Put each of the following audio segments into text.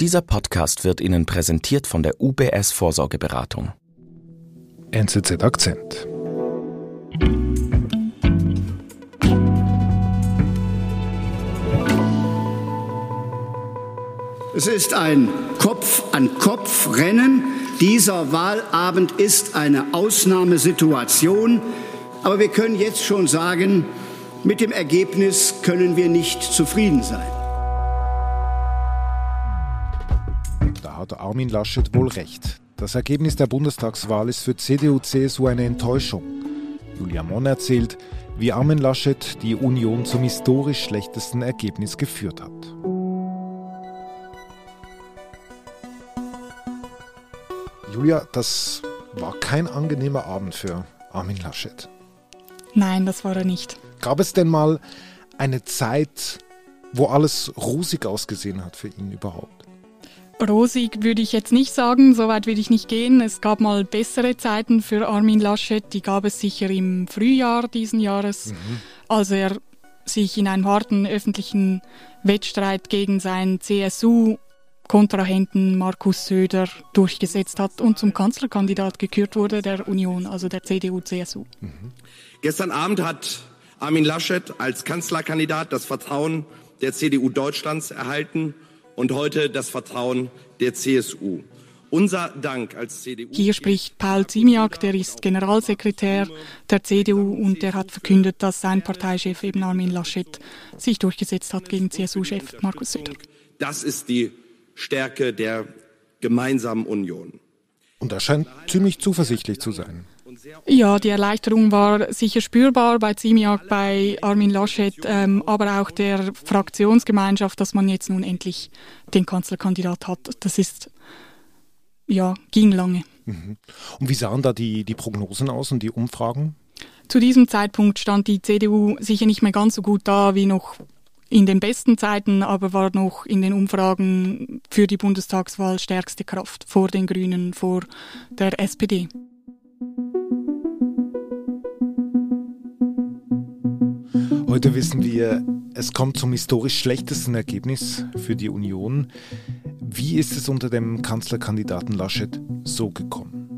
Dieser Podcast wird Ihnen präsentiert von der UBS Vorsorgeberatung. NZZ Akzent. Es ist ein Kopf-an-Kopf-Rennen. Dieser Wahlabend ist eine Ausnahmesituation. Aber wir können jetzt schon sagen, mit dem Ergebnis können wir nicht zufrieden sein. Da hat Armin Laschet wohl recht. Das Ergebnis der Bundestagswahl ist für CDU-CSU eine Enttäuschung. Julia Monn erzählt, wie Armin Laschet die Union zum historisch schlechtesten Ergebnis geführt hat. Julia, das war kein angenehmer Abend für Armin Laschet. Nein, das war er nicht. Gab es denn mal eine Zeit, wo alles rosig ausgesehen hat für ihn überhaupt? Rosig würde ich jetzt nicht sagen, so weit würde ich nicht gehen. Es gab mal bessere Zeiten für Armin Laschet, die gab es sicher im Frühjahr diesen Jahres, mhm. als er sich in einem harten öffentlichen Wettstreit gegen seinen CSU Kontrahenten Markus Söder durchgesetzt hat und zum Kanzlerkandidat gekürt wurde der Union, also der CDU-CSU. Mhm. Gestern Abend hat Armin Laschet als Kanzlerkandidat das Vertrauen der CDU Deutschlands erhalten und heute das Vertrauen der CSU. Unser Dank als CDU. Hier spricht Paul Ziemiak, der ist Generalsekretär der CDU und der hat verkündet, dass sein Parteichef eben Armin Laschet sich durchgesetzt hat gegen CSU-Chef Markus Söder. Das ist die Stärke der gemeinsamen Union. Und er scheint ziemlich zuversichtlich zu sein. Ja, die Erleichterung war sicher spürbar bei Ziemiak, bei Armin Laschet, ähm, aber auch der Fraktionsgemeinschaft, dass man jetzt nun endlich den Kanzlerkandidat hat. Das ist, ja, ging lange. Mhm. Und wie sahen da die, die Prognosen aus und die Umfragen? Zu diesem Zeitpunkt stand die CDU sicher nicht mehr ganz so gut da wie noch in den besten Zeiten, aber war noch in den Umfragen für die Bundestagswahl stärkste Kraft vor den Grünen, vor der SPD. Heute wissen wir, es kommt zum historisch schlechtesten Ergebnis für die Union. Wie ist es unter dem Kanzlerkandidaten Laschet so gekommen?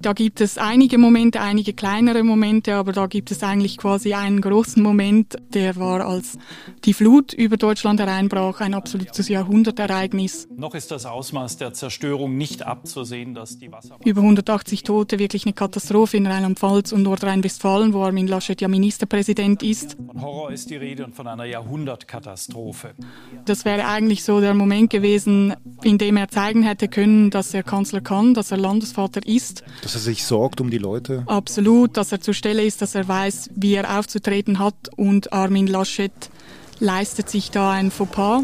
Da gibt es einige Momente, einige kleinere Momente, aber da gibt es eigentlich quasi einen großen Moment, der war, als die Flut über Deutschland hereinbrach, ein absolutes Jahrhundertereignis. Noch ist das Ausmaß der Zerstörung nicht abzusehen, dass die Wasser... Über 180 Tote, wirklich eine Katastrophe in Rheinland-Pfalz und Nordrhein-Westfalen, wo Armin Laschet ja Ministerpräsident ist. Von Horror ist die Rede und von einer Jahrhundertkatastrophe. Das wäre eigentlich so der Moment gewesen, in dem er zeigen hätte können, dass er Kanzler kann, dass er Landesvater ist. Dass er sich sorgt um die Leute? Absolut, dass er zur Stelle ist, dass er weiß, wie er aufzutreten hat und Armin Laschet leistet sich da ein Fauxpas.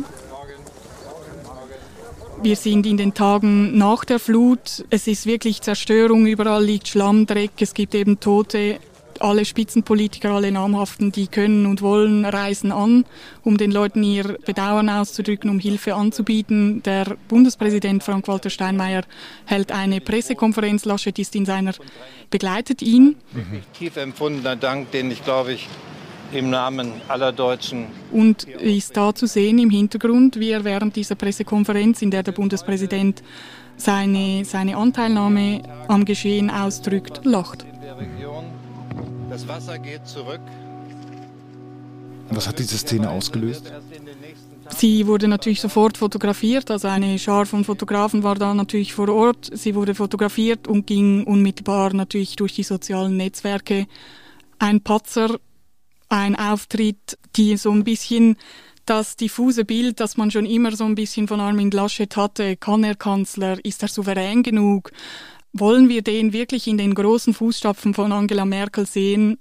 Wir sind in den Tagen nach der Flut. Es ist wirklich Zerstörung, überall liegt Schlammdreck, es gibt eben Tote alle Spitzenpolitiker, alle Namhaften, die können und wollen, reisen an, um den Leuten ihr Bedauern auszudrücken, um Hilfe anzubieten. Der Bundespräsident Frank-Walter Steinmeier hält eine Pressekonferenz. Laschet ist in seiner, begleitet ihn. Mhm. Tief empfundener Dank, den ich, glaube ich, im Namen aller Deutschen. Und ist da zu sehen im Hintergrund, wie er während dieser Pressekonferenz, in der der Bundespräsident seine, seine Anteilnahme am Geschehen ausdrückt, lacht. Das Wasser geht zurück. Was hat diese Szene ausgelöst? Sie wurde natürlich sofort fotografiert, also eine Schar von Fotografen war da natürlich vor Ort. Sie wurde fotografiert und ging unmittelbar natürlich durch die sozialen Netzwerke. Ein Patzer, ein Auftritt, die so ein bisschen das diffuse Bild, das man schon immer so ein bisschen von Armin Laschet hatte, kann er Kanzler, ist er souverän genug, wollen wir den wirklich in den großen Fußstapfen von Angela Merkel sehen,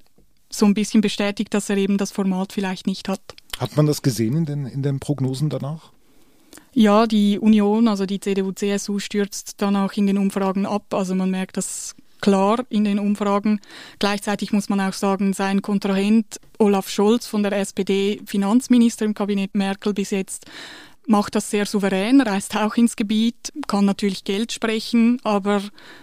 so ein bisschen bestätigt, dass er eben das Format vielleicht nicht hat. Hat man das gesehen in den, in den Prognosen danach? Ja, die Union, also die CDU-CSU stürzt danach in den Umfragen ab. Also man merkt das klar in den Umfragen. Gleichzeitig muss man auch sagen, sein Kontrahent Olaf Scholz von der SPD, Finanzminister im Kabinett Merkel bis jetzt, macht das sehr souverän, reist auch ins Gebiet, kann natürlich Geld sprechen, aber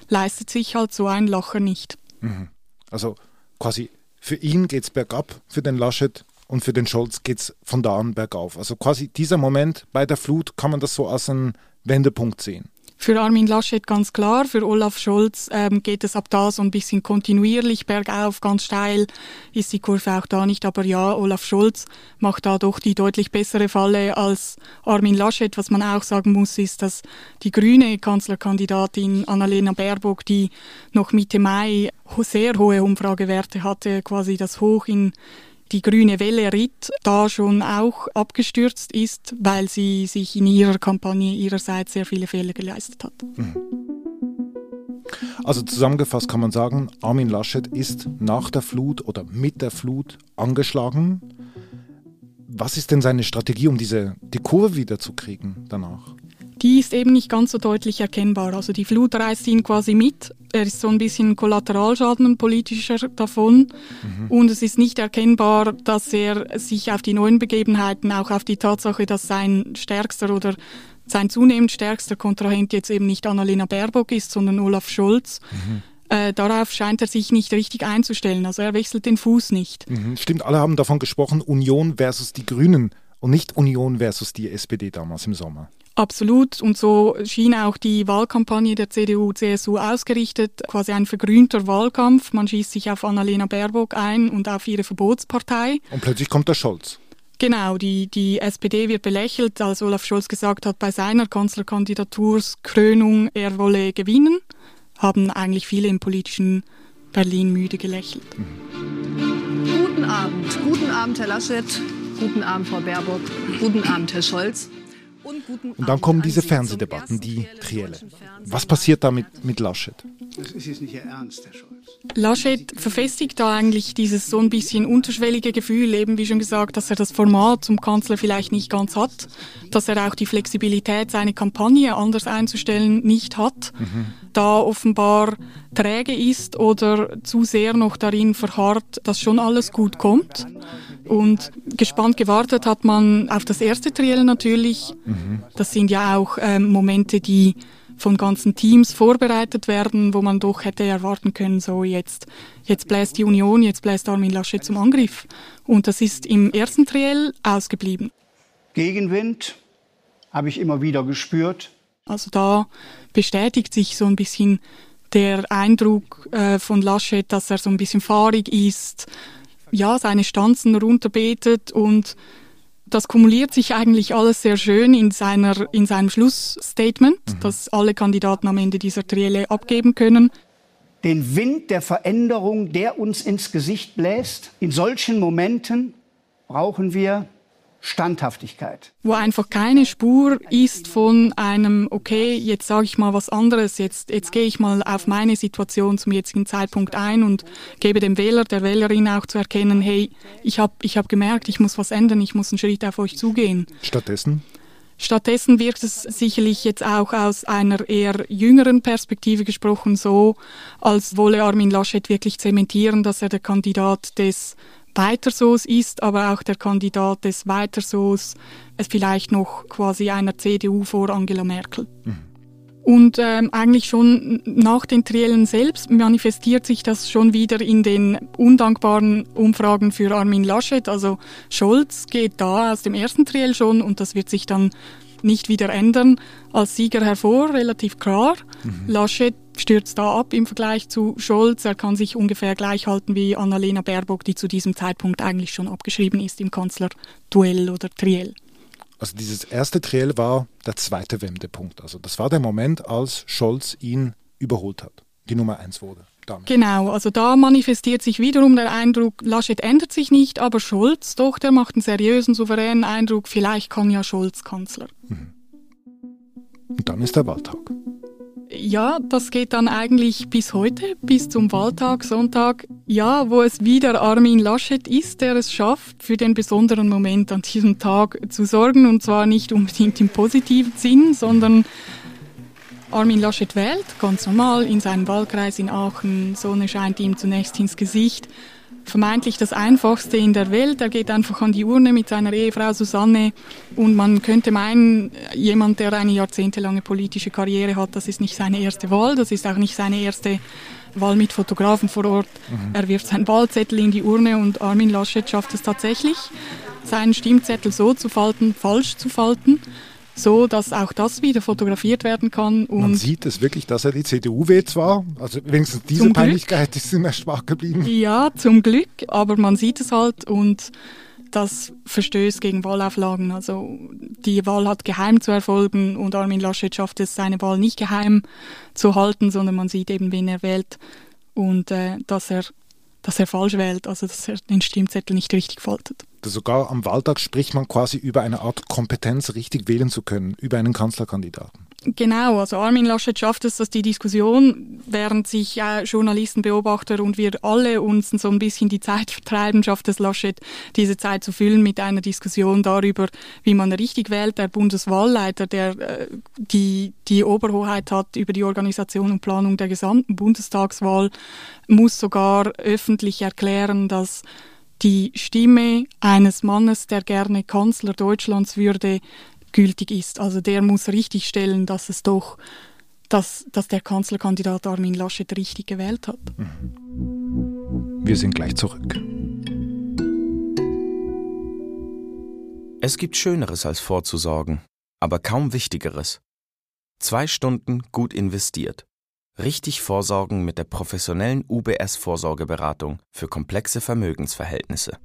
leistet sich halt so ein Lacher nicht. Mhm. Also quasi für ihn geht es bergab, für den Laschet und für den Scholz geht es von da an bergauf. Also quasi dieser Moment bei der Flut kann man das so als einen Wendepunkt sehen. Für Armin Laschet ganz klar, für Olaf Scholz ähm, geht es ab da so ein bisschen kontinuierlich bergauf, ganz steil ist die Kurve auch da nicht. Aber ja, Olaf Scholz macht da doch die deutlich bessere Falle als Armin Laschet. Was man auch sagen muss, ist, dass die grüne Kanzlerkandidatin Annalena Baerbock, die noch Mitte Mai sehr hohe Umfragewerte hatte, quasi das Hoch in die grüne Welle ritt, da schon auch abgestürzt ist, weil sie sich in ihrer Kampagne ihrerseits sehr viele Fehler geleistet hat. Mhm. Also zusammengefasst kann man sagen, Armin Laschet ist nach der Flut oder mit der Flut angeschlagen. Was ist denn seine Strategie, um diese, die Kurve wieder zu kriegen danach? Die ist eben nicht ganz so deutlich erkennbar. Also die Flut reißt ihn quasi mit. Er ist so ein bisschen Kollateralschaden politischer davon. Mhm. Und es ist nicht erkennbar, dass er sich auf die neuen Begebenheiten, auch auf die Tatsache, dass sein stärkster oder sein zunehmend stärkster Kontrahent jetzt eben nicht Annalena Baerbock ist, sondern Olaf Scholz. Mhm. Äh, darauf scheint er sich nicht richtig einzustellen. Also er wechselt den Fuß nicht. Mhm. Stimmt, alle haben davon gesprochen, Union versus die Grünen und nicht Union versus die SPD damals im Sommer. Absolut. Und so schien auch die Wahlkampagne der CDU-CSU ausgerichtet, quasi ein vergrünter Wahlkampf. Man schießt sich auf Annalena Baerbock ein und auf ihre Verbotspartei. Und plötzlich kommt der Scholz. Genau, die, die SPD wird belächelt, als Olaf Scholz gesagt hat, bei seiner Kanzlerkandidaturskrönung, er wolle gewinnen, haben eigentlich viele im politischen Berlin müde gelächelt. Guten Abend, guten Abend, Herr Laschet, guten Abend, Frau Baerbock, guten Abend, Herr Scholz. Und dann kommen diese Fernsehdebatten, die Trielle. Was passiert da mit, mit Laschet? Das ist jetzt nicht Ihr Ernst, Herr Scholz. Laschet verfestigt da eigentlich dieses so ein bisschen unterschwellige Gefühl, eben wie schon gesagt, dass er das Format zum Kanzler vielleicht nicht ganz hat, dass er auch die Flexibilität, seine Kampagne anders einzustellen, nicht hat, mhm. da offenbar träge ist oder zu sehr noch darin verharrt, dass schon alles gut kommt. Und gespannt gewartet hat man auf das erste Triell natürlich. Mhm. Das sind ja auch ähm, Momente, die von ganzen Teams vorbereitet werden, wo man doch hätte erwarten können, so jetzt, jetzt bläst die Union, jetzt bläst Armin Laschet zum Angriff. Und das ist im ersten Triell ausgeblieben. Gegenwind habe ich immer wieder gespürt. Also da bestätigt sich so ein bisschen der Eindruck äh, von Laschet, dass er so ein bisschen fahrig ist, ja, seine Stanzen runterbetet und das kumuliert sich eigentlich alles sehr schön in, seiner, in seinem Schlussstatement, mhm. das alle Kandidaten am Ende dieser Trielle abgeben können. Den Wind der Veränderung, der uns ins Gesicht bläst, in solchen Momenten brauchen wir Standhaftigkeit. Wo einfach keine Spur ist von einem, okay, jetzt sage ich mal was anderes, jetzt, jetzt gehe ich mal auf meine Situation zum jetzigen Zeitpunkt ein und gebe dem Wähler, der Wählerin auch zu erkennen, hey, ich habe ich hab gemerkt, ich muss was ändern, ich muss einen Schritt auf euch zugehen. Stattdessen? Stattdessen wirkt es sicherlich jetzt auch aus einer eher jüngeren Perspektive gesprochen so, als wolle Armin Laschet wirklich zementieren, dass er der Kandidat des Weitersoos ist, aber auch der Kandidat des Weitersoos es vielleicht noch quasi einer CDU vor Angela Merkel. Mhm. Und ähm, eigentlich schon nach den Triellen selbst manifestiert sich das schon wieder in den undankbaren Umfragen für Armin Laschet. Also Scholz geht da aus dem ersten Triell schon und das wird sich dann nicht wieder ändern, als Sieger hervor, relativ klar. Mhm. Laschet stürzt da ab im Vergleich zu Scholz. Er kann sich ungefähr gleich halten wie Annalena Baerbock, die zu diesem Zeitpunkt eigentlich schon abgeschrieben ist im Kanzlerduell oder Triell. Also dieses erste Triell war der zweite Wendepunkt. Also das war der Moment, als Scholz ihn überholt hat, die Nummer eins wurde. Damit. Genau, also da manifestiert sich wiederum der Eindruck, Laschet ändert sich nicht, aber Scholz, doch, der macht einen seriösen, souveränen Eindruck, vielleicht kann ja Scholz Kanzler. Mhm. Und dann ist der Wahltag. Ja, das geht dann eigentlich bis heute, bis zum Wahltag, Sonntag. Ja, wo es wieder Armin Laschet ist, der es schafft, für den besonderen Moment an diesem Tag zu sorgen. Und zwar nicht unbedingt im positiven Sinn, sondern Armin Laschet wählt, ganz normal, in seinem Wahlkreis in Aachen. Sonne scheint ihm zunächst ins Gesicht. Vermeintlich das Einfachste in der Welt. Er geht einfach an die Urne mit seiner Ehefrau Susanne und man könnte meinen, jemand, der eine jahrzehntelange politische Karriere hat, das ist nicht seine erste Wahl, das ist auch nicht seine erste Wahl mit Fotografen vor Ort. Mhm. Er wirft seinen Wahlzettel in die Urne und Armin Laschet schafft es tatsächlich, seinen Stimmzettel so zu falten, falsch zu falten so dass auch das wieder fotografiert werden kann. Man sieht es wirklich, dass er die CDU wählt zwar, also wenigstens diese Peinlichkeit ist immer schwach geblieben. Ja, zum Glück, aber man sieht es halt und das verstößt gegen Wahlauflagen. Also die Wahl hat geheim zu erfolgen und Armin Laschet schafft es, seine Wahl nicht geheim zu halten, sondern man sieht eben, wen er wählt und äh, dass er dass er falsch wählt, also dass er den Stimmzettel nicht richtig faltet. Sogar am Wahltag spricht man quasi über eine Art Kompetenz, richtig wählen zu können, über einen Kanzlerkandidaten. Genau, also Armin Laschet schafft es, dass die Diskussion, während sich äh, Journalisten, Beobachter und wir alle uns so ein bisschen die Zeit vertreiben, schafft es Laschet, diese Zeit zu füllen mit einer Diskussion darüber, wie man richtig wählt. Der Bundeswahlleiter, der äh, die, die Oberhoheit hat über die Organisation und Planung der gesamten Bundestagswahl, muss sogar öffentlich erklären, dass die Stimme eines Mannes, der gerne Kanzler Deutschlands würde, gültig ist. Also der muss richtig stellen, dass es doch, dass, dass der Kanzlerkandidat Armin Laschet richtig gewählt hat. Mhm. Wir sind gleich zurück. Es gibt Schöneres als vorzusorgen, aber kaum Wichtigeres. Zwei Stunden gut investiert. Richtig vorsorgen mit der professionellen UBS Vorsorgeberatung für komplexe Vermögensverhältnisse.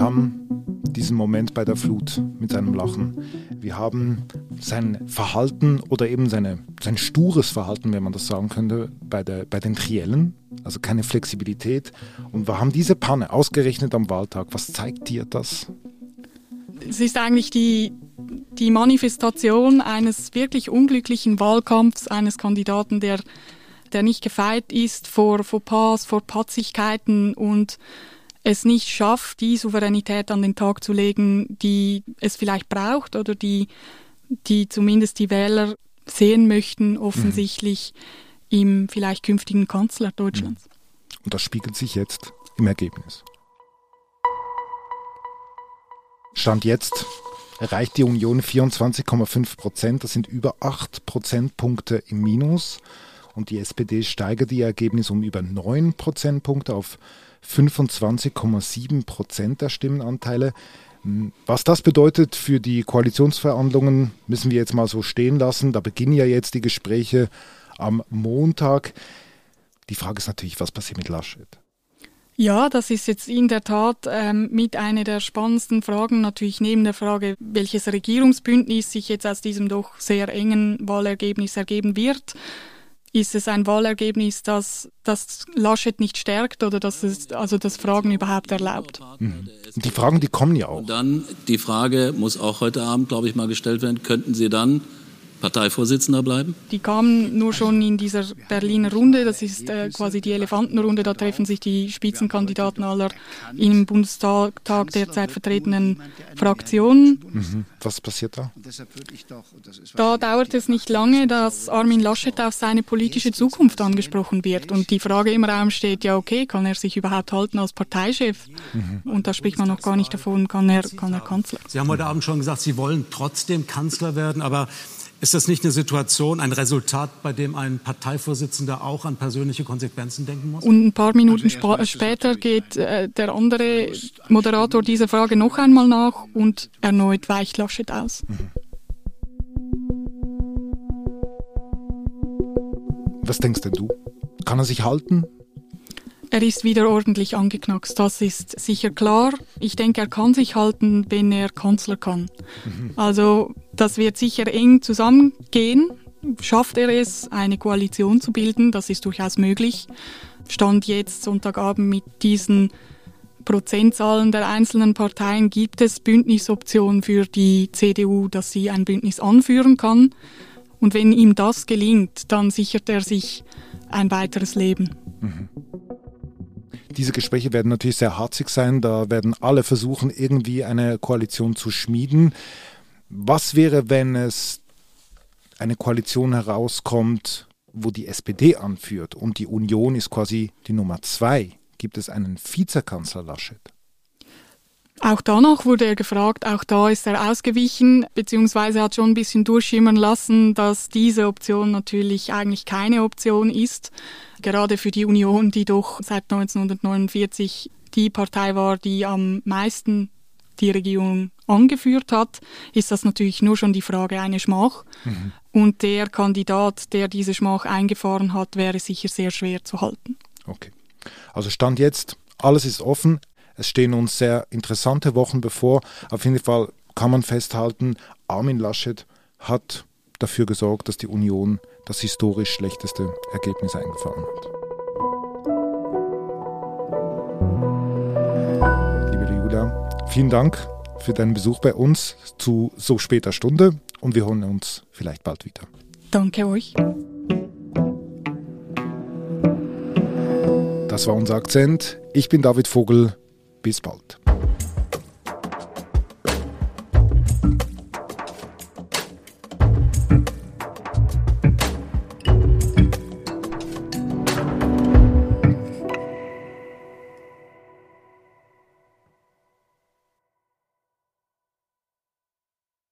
Wir haben diesen Moment bei der Flut mit seinem Lachen. Wir haben sein Verhalten oder eben seine, sein stures Verhalten, wenn man das sagen könnte, bei, der, bei den Triellen, also keine Flexibilität. Und wir haben diese Panne ausgerechnet am Wahltag. Was zeigt dir das? Es ist eigentlich die, die Manifestation eines wirklich unglücklichen Wahlkampfs eines Kandidaten, der, der nicht gefeit ist vor Fauxpas, vor Patzigkeiten und es nicht schafft, die Souveränität an den Tag zu legen, die es vielleicht braucht oder die, die zumindest die Wähler sehen möchten, offensichtlich mhm. im vielleicht künftigen Kanzler Deutschlands. Mhm. Und das spiegelt sich jetzt im Ergebnis. Stand jetzt erreicht die Union 24,5 Prozent. Das sind über 8 Prozentpunkte im Minus. Und die SPD steigert ihr Ergebnis um über 9 Prozentpunkte auf 25,7 Prozent der Stimmenanteile. Was das bedeutet für die Koalitionsverhandlungen, müssen wir jetzt mal so stehen lassen. Da beginnen ja jetzt die Gespräche am Montag. Die Frage ist natürlich, was passiert mit Laschet? Ja, das ist jetzt in der Tat ähm, mit einer der spannendsten Fragen, natürlich neben der Frage, welches Regierungsbündnis sich jetzt aus diesem doch sehr engen Wahlergebnis ergeben wird ist es ein Wahlergebnis, das, das Laschet nicht stärkt oder dass es also das Fragen überhaupt erlaubt? Mhm. Die Fragen, die kommen ja auch. Und dann die Frage muss auch heute Abend, glaube ich, mal gestellt werden, könnten Sie dann Parteivorsitzender bleiben? Die kamen nur schon in dieser Berliner Runde. Das ist äh, quasi die Elefantenrunde. Da treffen sich die Spitzenkandidaten aller im Bundestag derzeit vertretenen Fraktionen. Mhm. Was passiert da? Da dauert es nicht lange, dass Armin Laschet auf seine politische Zukunft angesprochen wird. Und die Frage im Raum steht, ja okay, kann er sich überhaupt halten als Parteichef? Mhm. Und da spricht man noch gar nicht davon, kann er, kann er Kanzler. Sie haben heute Abend schon gesagt, Sie wollen trotzdem Kanzler werden, aber ist das nicht eine Situation, ein Resultat, bei dem ein Parteivorsitzender auch an persönliche Konsequenzen denken muss? Und ein paar Minuten also später geht äh, der andere Moderator dieser Frage noch einmal nach und erneut weicht Laschet aus. Was denkst denn du? Kann er sich halten? Er ist wieder ordentlich angeknackst, das ist sicher klar. Ich denke, er kann sich halten, wenn er Kanzler kann. Mhm. Also das wird sicher eng zusammengehen. Schafft er es, eine Koalition zu bilden? Das ist durchaus möglich. Stand jetzt Sonntagabend mit diesen Prozentzahlen der einzelnen Parteien gibt es Bündnisoptionen für die CDU, dass sie ein Bündnis anführen kann. Und wenn ihm das gelingt, dann sichert er sich ein weiteres Leben. Mhm. Diese Gespräche werden natürlich sehr harzig sein. Da werden alle versuchen, irgendwie eine Koalition zu schmieden. Was wäre, wenn es eine Koalition herauskommt, wo die SPD anführt und die Union ist quasi die Nummer zwei? Gibt es einen Vizekanzler Laschet? Auch danach wurde er gefragt, auch da ist er ausgewichen, beziehungsweise hat schon ein bisschen durchschimmern lassen, dass diese Option natürlich eigentlich keine Option ist. Gerade für die Union, die doch seit 1949 die Partei war, die am meisten die Regierung angeführt hat, ist das natürlich nur schon die Frage eine Schmach. Mhm. Und der Kandidat, der diese Schmach eingefahren hat, wäre sicher sehr schwer zu halten. Okay. Also Stand jetzt, alles ist offen. Es stehen uns sehr interessante Wochen bevor. Auf jeden Fall kann man festhalten, Armin Laschet hat dafür gesorgt, dass die Union das historisch schlechteste Ergebnis eingefahren hat. Liebe Julia, vielen Dank für deinen Besuch bei uns zu so später Stunde und wir hören uns vielleicht bald wieder. Danke euch. Das war unser Akzent. Ich bin David Vogel. Bis bald.